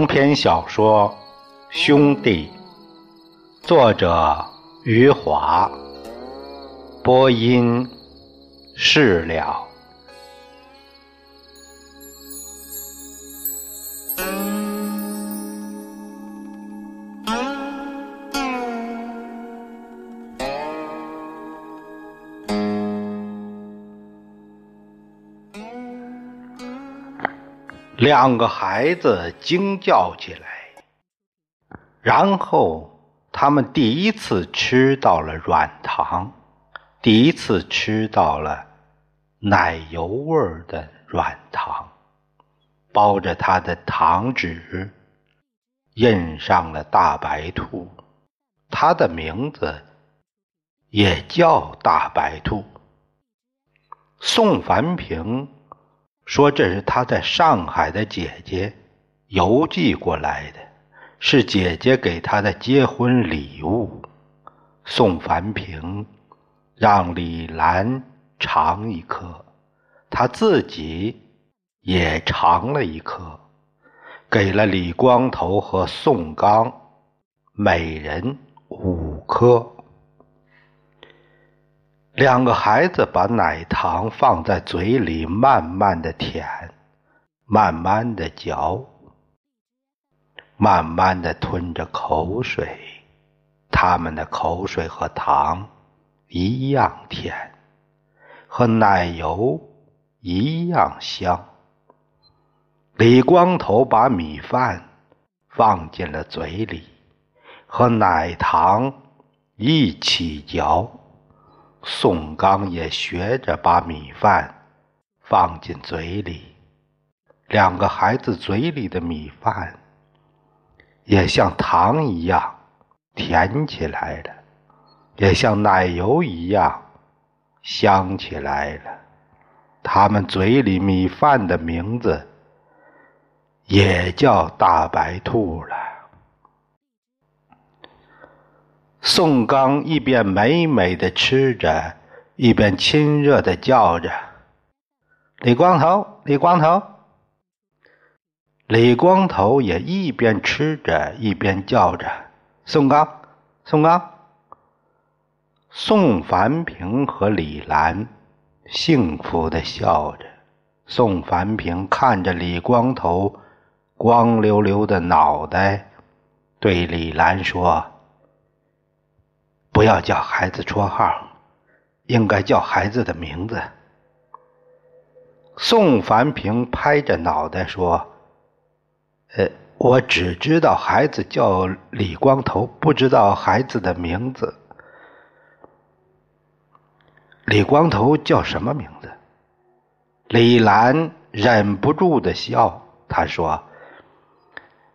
长篇小说《兄弟》，作者余华，播音释了。两个孩子惊叫起来，然后他们第一次吃到了软糖，第一次吃到了奶油味儿的软糖，包着它的糖纸印上了大白兔，它的名字也叫大白兔。宋凡平。说这是他在上海的姐姐邮寄过来的，是姐姐给他的结婚礼物。宋凡平让李兰尝一颗，他自己也尝了一颗，给了李光头和宋刚每人五颗。两个孩子把奶糖放在嘴里，慢慢的舔，慢慢的嚼，慢慢的吞着口水。他们的口水和糖一样甜，和奶油一样香。李光头把米饭放进了嘴里，和奶糖一起嚼。宋刚也学着把米饭放进嘴里，两个孩子嘴里的米饭也像糖一样甜起来了，也像奶油一样香起来了。他们嘴里米饭的名字也叫大白兔了。宋刚一边美美的吃着，一边亲热的叫着：“李光头，李光头。”李光头也一边吃着，一边叫着：“宋刚，宋刚。”宋凡平和李兰幸福的笑着。宋凡平看着李光头光溜溜的脑袋，对李兰说。不要叫孩子绰号，应该叫孩子的名字。宋凡平拍着脑袋说：“呃，我只知道孩子叫李光头，不知道孩子的名字。李光头叫什么名字？”李兰忍不住的笑，她说：“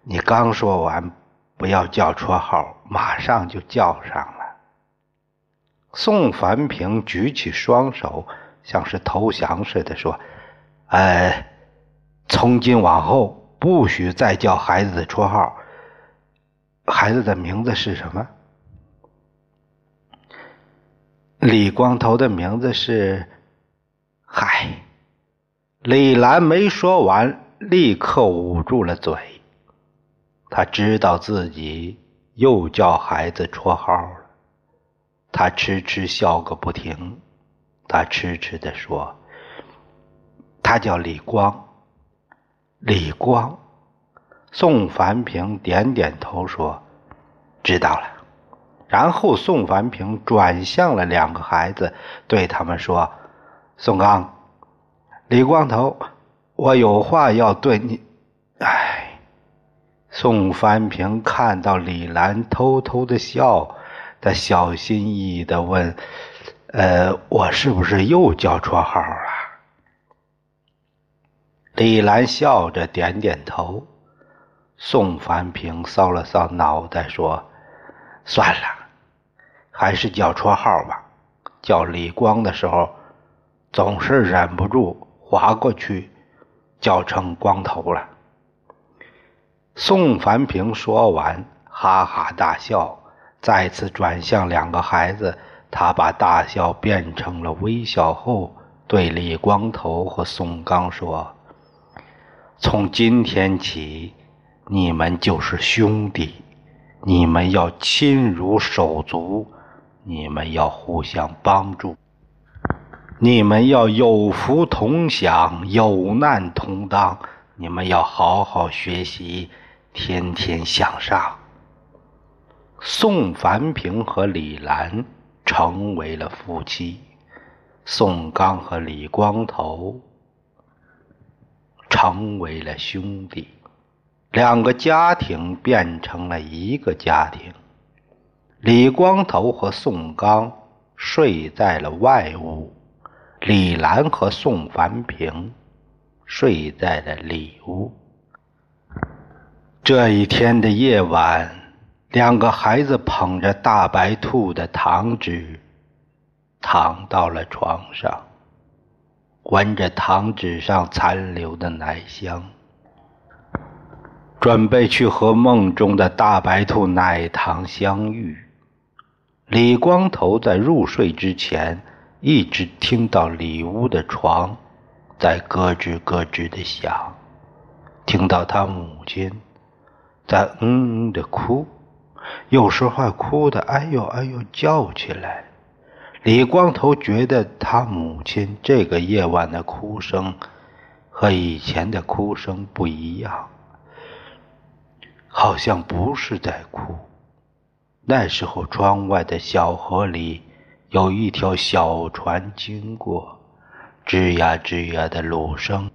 你刚说完，不要叫绰号，马上就叫上。”宋凡平举起双手，像是投降似的说：“呃，从今往后不许再叫孩子的绰号。孩子的名字是什么？”李光头的名字是……嗨，李兰没说完，立刻捂住了嘴。他知道自己又叫孩子绰号了。他痴痴笑个不停，他痴痴地说：“他叫李光，李光。”宋凡平点点头说：“知道了。”然后宋凡平转向了两个孩子，对他们说：“宋刚，李光头，我有话要对你。”哎，宋凡平看到李兰偷偷的笑。他小心翼翼地问：“呃，我是不是又叫绰号了？”李兰笑着点点头。宋凡平搔了搔脑袋说：“算了，还是叫绰号吧。叫李光的时候，总是忍不住划过去，叫成光头了。”宋凡平说完，哈哈大笑。再次转向两个孩子，他把大笑变成了微笑后，对李光头和宋刚说：“从今天起，你们就是兄弟，你们要亲如手足，你们要互相帮助，你们要有福同享，有难同当，你们要好好学习，天天向上。宋凡平和李兰成为了夫妻，宋刚和李光头成为了兄弟，两个家庭变成了一个家庭。李光头和宋刚睡在了外屋，李兰和宋凡平睡在了里屋。这一天的夜晚。两个孩子捧着大白兔的糖纸，躺到了床上，闻着糖纸上残留的奶香，准备去和梦中的大白兔奶糖相遇。李光头在入睡之前，一直听到里屋的床在咯吱咯吱的响，听到他母亲在嗯嗯的哭。有时候还哭得哎呦哎呦叫起来。李光头觉得他母亲这个夜晚的哭声和以前的哭声不一样，好像不是在哭。那时候窗外的小河里有一条小船经过，吱呀吱呀的芦声，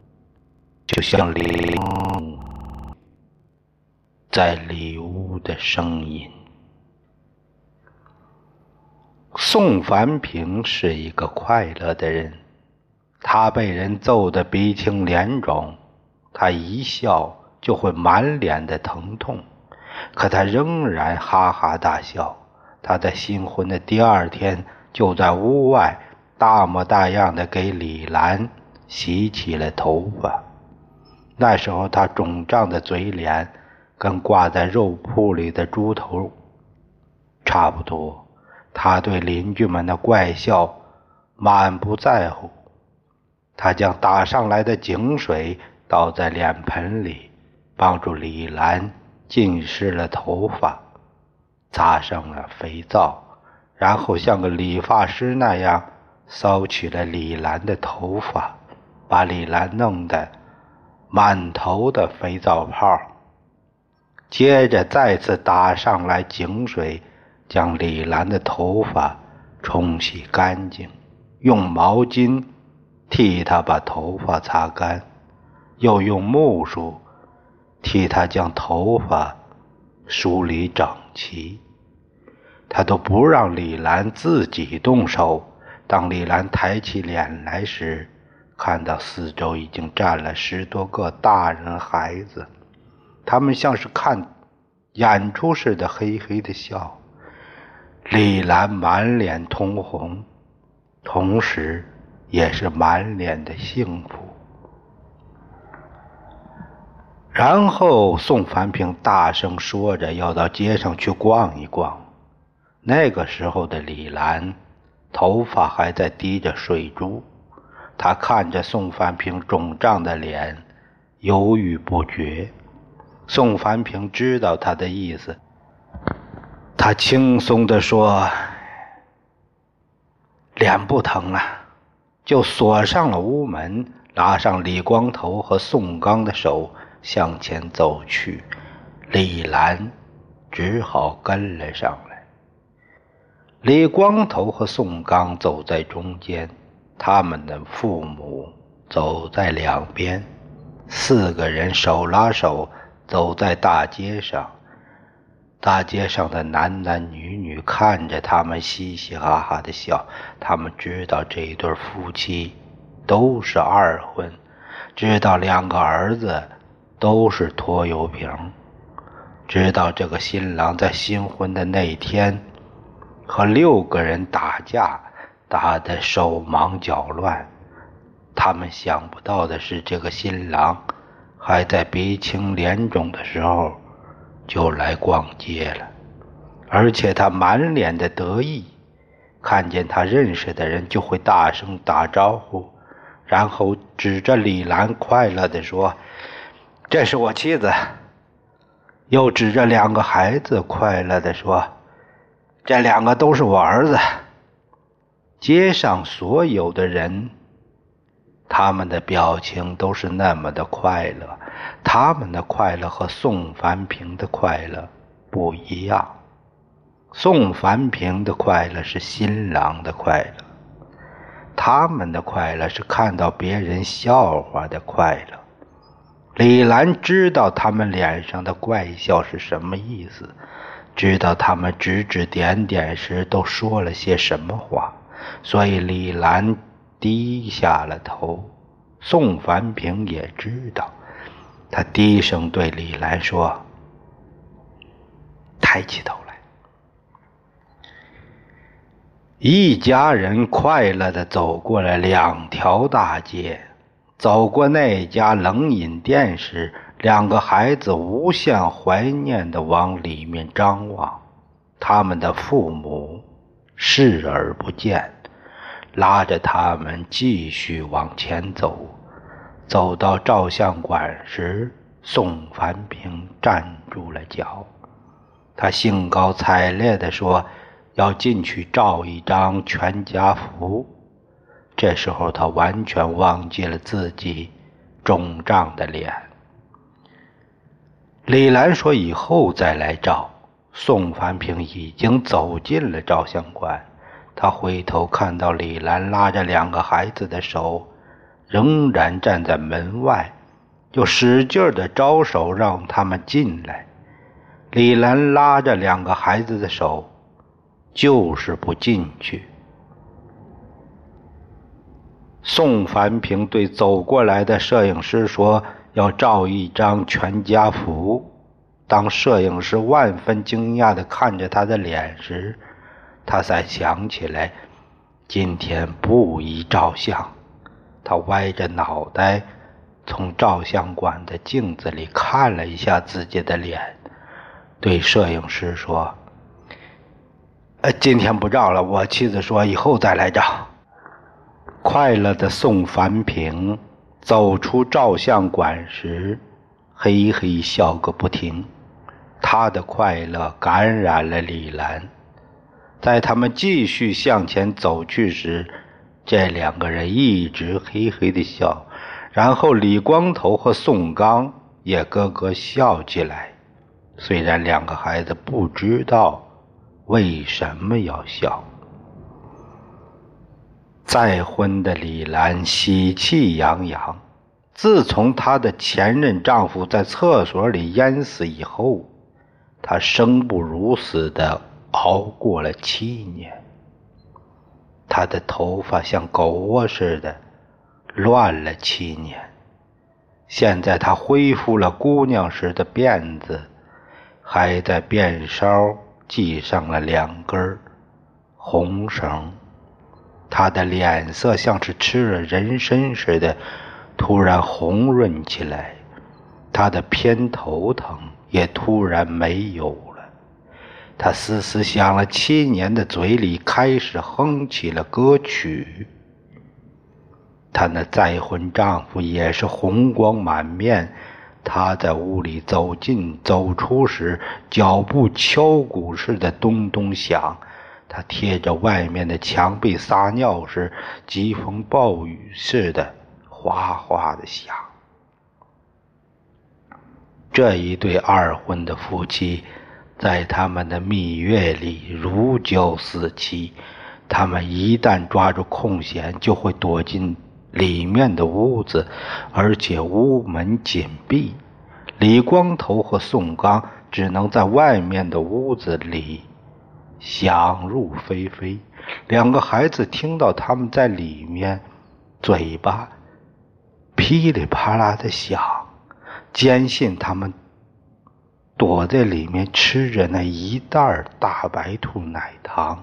就像李在里屋的声音。宋凡平是一个快乐的人，他被人揍得鼻青脸肿，他一笑就会满脸的疼痛，可他仍然哈哈大笑。他在新婚的第二天就在屋外大模大样的给李兰洗起了头发。那时候他肿胀的嘴脸跟挂在肉铺里的猪头差不多。他对邻居们的怪笑满不在乎。他将打上来的井水倒在脸盆里，帮助李兰浸湿了头发，擦上了肥皂，然后像个理发师那样搔起了李兰的头发，把李兰弄得满头的肥皂泡。接着再次打上来井水。将李兰的头发冲洗干净，用毛巾替她把头发擦干，又用木梳替她将头发梳理整齐。他都不让李兰自己动手。当李兰抬起脸来时，看到四周已经站了十多个大人孩子，他们像是看演出似的，嘿嘿的笑。李兰满脸通红，同时也是满脸的幸福。然后宋凡平大声说着要到街上去逛一逛。那个时候的李兰，头发还在滴着水珠，她看着宋凡平肿胀的脸，犹豫不决。宋凡平知道他的意思。他轻松地说：“脸不疼了。”就锁上了屋门，拉上李光头和宋刚的手向前走去。李兰只好跟了上来。李光头和宋刚走在中间，他们的父母走在两边，四个人手拉手走在大街上。大街上的男男女女看着他们嘻嘻哈哈的笑，他们知道这一对夫妻都是二婚，知道两个儿子都是拖油瓶，知道这个新郎在新婚的那天和六个人打架，打得手忙脚乱。他们想不到的是，这个新郎还在鼻青脸肿的时候。就来逛街了，而且他满脸的得意，看见他认识的人就会大声打招呼，然后指着李兰快乐地说：“这是我妻子。”又指着两个孩子，快乐地说：“这两个都是我儿子。”街上所有的人，他们的表情都是那么的快乐。他们的快乐和宋凡平的快乐不一样。宋凡平的快乐是新郎的快乐，他们的快乐是看到别人笑话的快乐。李兰知道他们脸上的怪笑是什么意思，知道他们指指点点时都说了些什么话，所以李兰低下了头。宋凡平也知道，他低声对李兰说：“抬起头来。”一家人快乐的走过了两条大街。走过那家冷饮店时，两个孩子无限怀念的往里面张望。他们的父母视而不见，拉着他们继续往前走。走到照相馆时，宋凡平站住了脚。他兴高采烈地说：“要进去照一张全家福。”这时候，他完全忘记了自己肿胀的脸。李兰说：“以后再来照。”宋凡平已经走进了照相馆，他回头看到李兰拉着两个孩子的手，仍然站在门外，就使劲的招手让他们进来。李兰拉着两个孩子的手，就是不进去。宋凡平对走过来的摄影师说：“要照一张全家福。”当摄影师万分惊讶地看着他的脸时，他才想起来今天不宜照相。他歪着脑袋从照相馆的镜子里看了一下自己的脸，对摄影师说：“呃，今天不照了。我妻子说以后再来照。”快乐的宋凡平走出照相馆时，嘿嘿笑个不停。他的快乐感染了李兰。在他们继续向前走去时，这两个人一直嘿嘿的笑。然后李光头和宋刚也咯咯笑起来。虽然两个孩子不知道为什么要笑。再婚的李兰喜气洋洋。自从她的前任丈夫在厕所里淹死以后，她生不如死的熬过了七年。他的头发像狗窝似的乱了七年。现在他恢复了姑娘时的辫子，还在辫梢系上了两根红绳。他的脸色像是吃了人参似的，突然红润起来。他的偏头疼也突然没有。他嘶嘶响了七年的嘴里开始哼起了歌曲。她那再婚丈夫也是红光满面。他在屋里走进走出时，脚步敲鼓似的咚咚响。他贴着外面的墙壁撒尿时，疾风暴雨似的哗哗的响。这一对二婚的夫妻，在他们的蜜月里如胶似漆。他们一旦抓住空闲，就会躲进里面的屋子，而且屋门紧闭。李光头和宋刚只能在外面的屋子里。想入非非，两个孩子听到他们在里面，嘴巴噼里啪啦的响，坚信他们躲在里面吃着那一袋大白兔奶糖。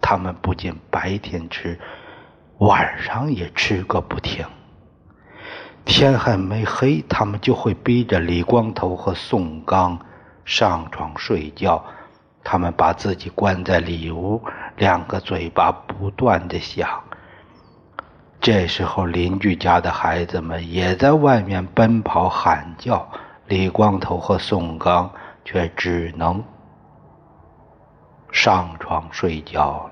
他们不仅白天吃，晚上也吃个不停。天还没黑，他们就会逼着李光头和宋刚上床睡觉。他们把自己关在里屋，两个嘴巴不断的响。这时候，邻居家的孩子们也在外面奔跑喊叫，李光头和宋刚却只能上床睡觉了。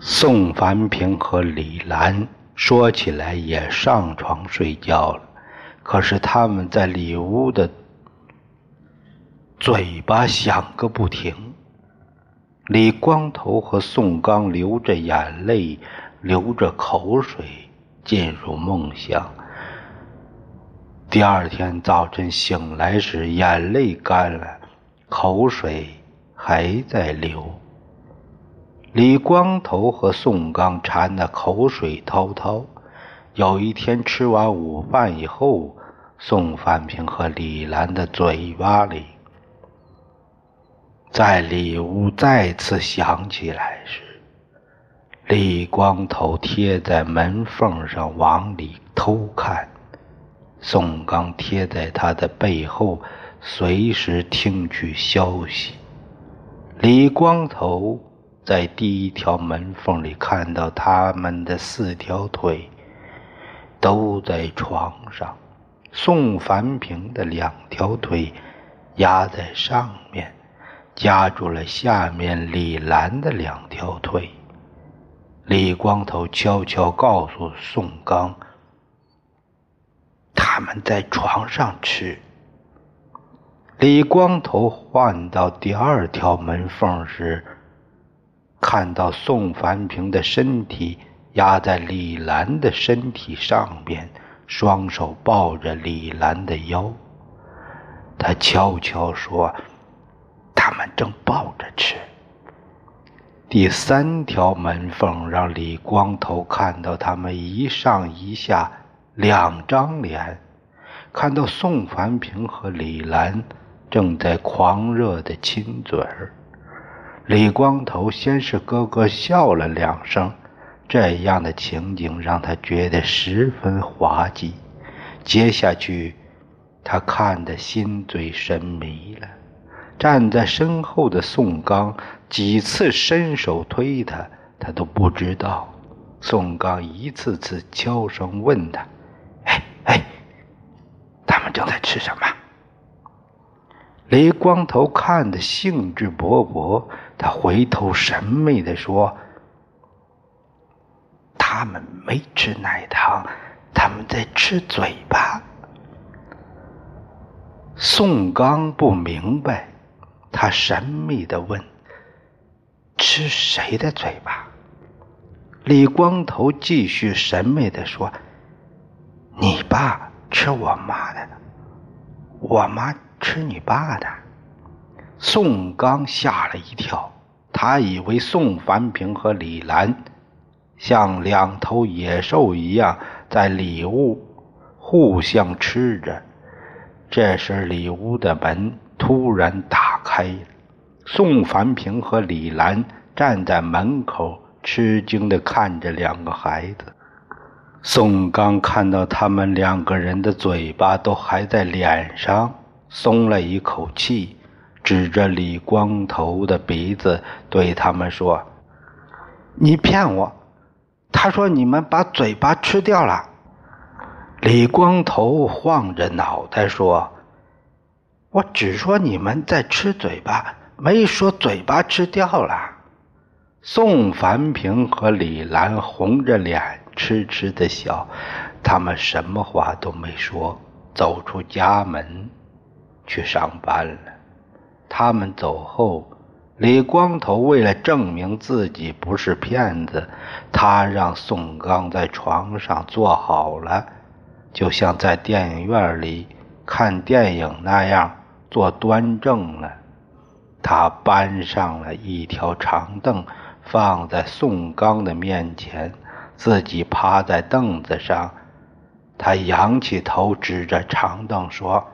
宋凡平和李兰说起来也上床睡觉了，可是他们在里屋的嘴巴响个不停。李光头和宋刚流着眼泪，流着口水进入梦乡。第二天早晨醒来时，眼泪干了，口水还在流。李光头和宋刚馋得口水滔滔。有一天吃完午饭以后，宋凡平和李兰的嘴巴里，在里屋再次响起来时，李光头贴在门缝上往里偷看，宋刚贴在他的背后，随时听取消息。李光头。在第一条门缝里看到他们的四条腿都在床上，宋凡平的两条腿压在上面，夹住了下面李兰的两条腿。李光头悄悄告诉宋刚：“他们在床上吃。”李光头换到第二条门缝时。看到宋凡平的身体压在李兰的身体上边，双手抱着李兰的腰。他悄悄说：“他们正抱着吃。”第三条门缝让李光头看到他们一上一下两张脸，看到宋凡平和李兰正在狂热的亲嘴儿。李光头先是咯咯笑了两声，这样的情景让他觉得十分滑稽。接下去，他看得心醉神迷了。站在身后的宋刚几次伸手推他，他都不知道。宋刚一次次悄声问他：“，他们正在吃什么？”李光头看得兴致勃勃，他回头神秘地说：“他们没吃奶糖，他们在吃嘴巴。”宋刚不明白，他神秘地问：“吃谁的嘴巴？”李光头继续神秘地说：“你爸吃我妈的，我妈。”吃你爸的！宋刚吓了一跳，他以为宋凡平和李兰像两头野兽一样在里屋互相吃着。这时，里屋的门突然打开，宋凡平和李兰站在门口，吃惊地看着两个孩子。宋刚看到他们两个人的嘴巴都还在脸上。松了一口气，指着李光头的鼻子对他们说：“你骗我！”他说：“你们把嘴巴吃掉了。”李光头晃着脑袋说：“我只说你们在吃嘴巴，没说嘴巴吃掉了。”宋凡平和李兰红着脸痴痴的笑，他们什么话都没说，走出家门。去上班了。他们走后，李光头为了证明自己不是骗子，他让宋刚在床上坐好了，就像在电影院里看电影那样坐端正了。他搬上了一条长凳，放在宋刚的面前，自己趴在凳子上。他仰起头，指着长凳说。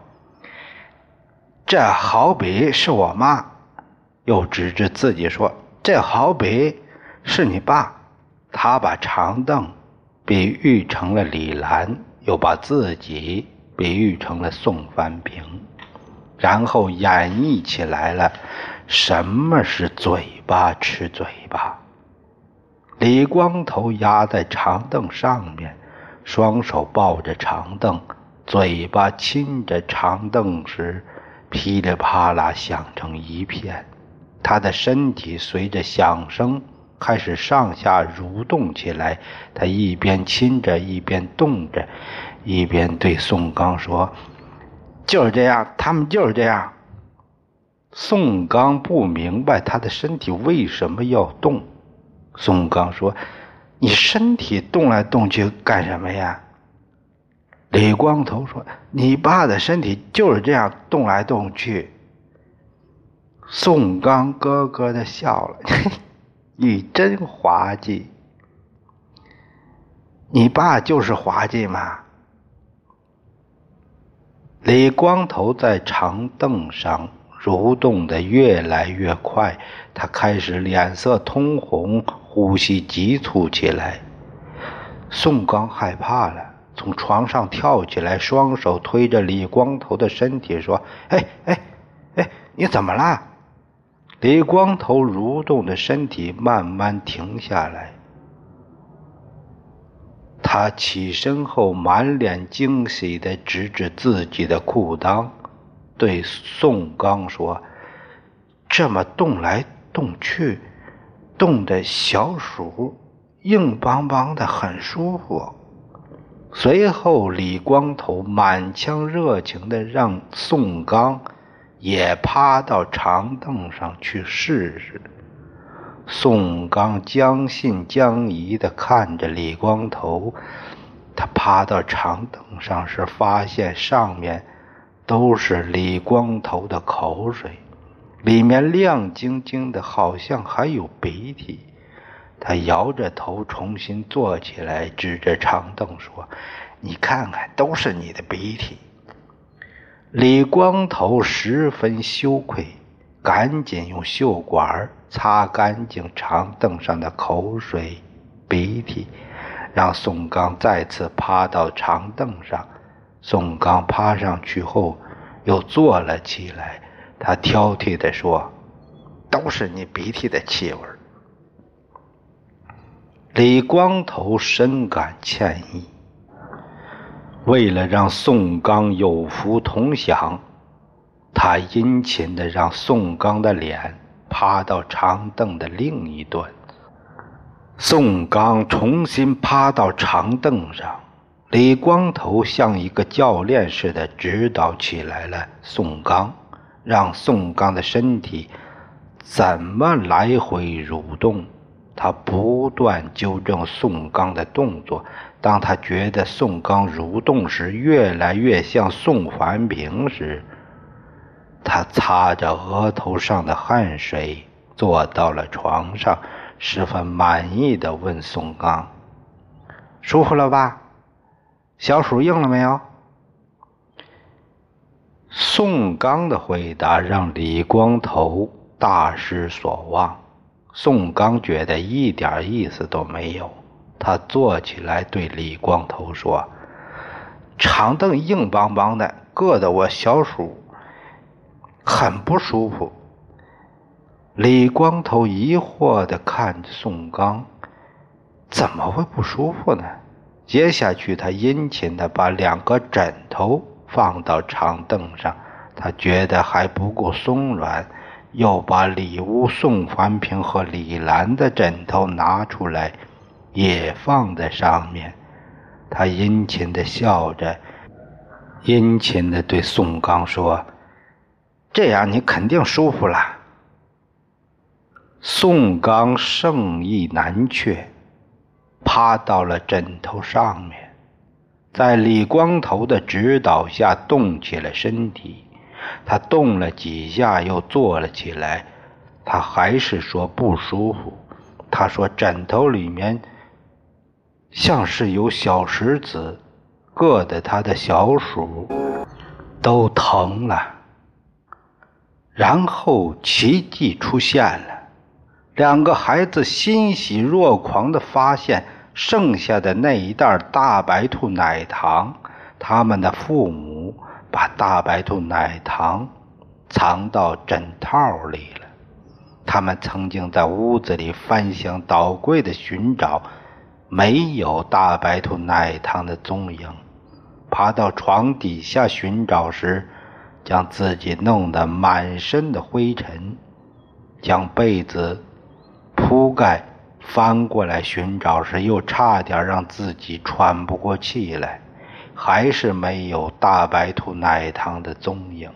这好比是我妈，又指着自己说：“这好比是你爸。”他把长凳比喻成了李兰，又把自己比喻成了宋凡平，然后演绎起来了。什么是嘴巴吃嘴巴？李光头压在长凳上面，双手抱着长凳，嘴巴亲着长凳时，噼里啪啦响成一片。他的身体随着响声开始上下蠕动起来。他一边亲着，一边动着，一边对宋刚说：“就是这样，他们就是这样。”宋刚不明白他的身体为什么要动。宋刚说：“你身体动来动去干什么呀？”李光头说：“你爸的身体就是这样动来动去。”宋刚咯咯的笑了：“ 你真滑稽！你爸就是滑稽嘛。”李光头在长凳上。蠕动的越来越快，他开始脸色通红，呼吸急促起来。宋刚害怕了，从床上跳起来，双手推着李光头的身体说：“哎哎哎，你怎么了？”李光头蠕动的身体慢慢停下来，他起身后满脸惊喜地指指自己的裤裆。对宋刚说：“这么动来动去，冻的小鼠硬邦邦的，很舒服。”随后，李光头满腔热情的让宋刚也趴到长凳上去试试。宋刚将信将疑的看着李光头，他趴到长凳上时，发现上面。都是李光头的口水，里面亮晶晶的，好像还有鼻涕。他摇着头重新坐起来，指着长凳说：“你看看，都是你的鼻涕。”李光头十分羞愧，赶紧用袖管擦干净长凳上的口水、鼻涕，让宋刚再次趴到长凳上。宋刚趴上去后，又坐了起来。他挑剔地说：“都是你鼻涕的气味。”李光头深感歉意。为了让宋刚有福同享，他殷勤地让宋刚的脸趴到长凳的另一端。宋刚重新趴到长凳上。李光头像一个教练似的指导起来了宋刚，让宋刚的身体怎么来回蠕动。他不断纠正宋刚的动作。当他觉得宋刚蠕动时越来越像宋凡平时，他擦着额头上的汗水，坐到了床上，十分满意的问宋刚：“舒服了吧？”小鼠硬了没有？宋刚的回答让李光头大失所望。宋刚觉得一点意思都没有。他坐起来对李光头说：“长凳硬邦邦的，硌得我小鼠很不舒服。”李光头疑惑的看着宋刚：“怎么会不舒服呢？”接下去，他殷勤地把两个枕头放到长凳上，他觉得还不够松软，又把里屋宋凡平和李兰的枕头拿出来，也放在上面。他殷勤地笑着，殷勤地对宋刚说：“这样你肯定舒服了。”宋刚盛意难却。趴到了枕头上面，在李光头的指导下动起了身体。他动了几下，又坐了起来。他还是说不舒服。他说枕头里面像是有小石子，硌得他的小鼠都疼了。然后奇迹出现了。两个孩子欣喜若狂地发现，剩下的那一袋大白兔奶糖，他们的父母把大白兔奶糖藏到枕套里了。他们曾经在屋子里翻箱倒柜地寻找，没有大白兔奶糖的踪影。爬到床底下寻找时，将自己弄得满身的灰尘，将被子铺盖翻过来寻找时，又差点让自己喘不过气来，还是没有大白兔奶糖的踪影。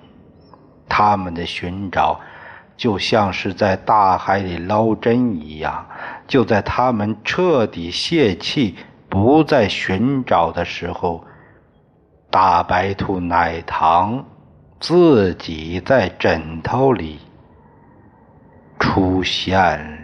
他们的寻找就像是在大海里捞针一样，就在他们彻底泄气、不再寻找的时候。大白兔奶糖自己在枕头里出现了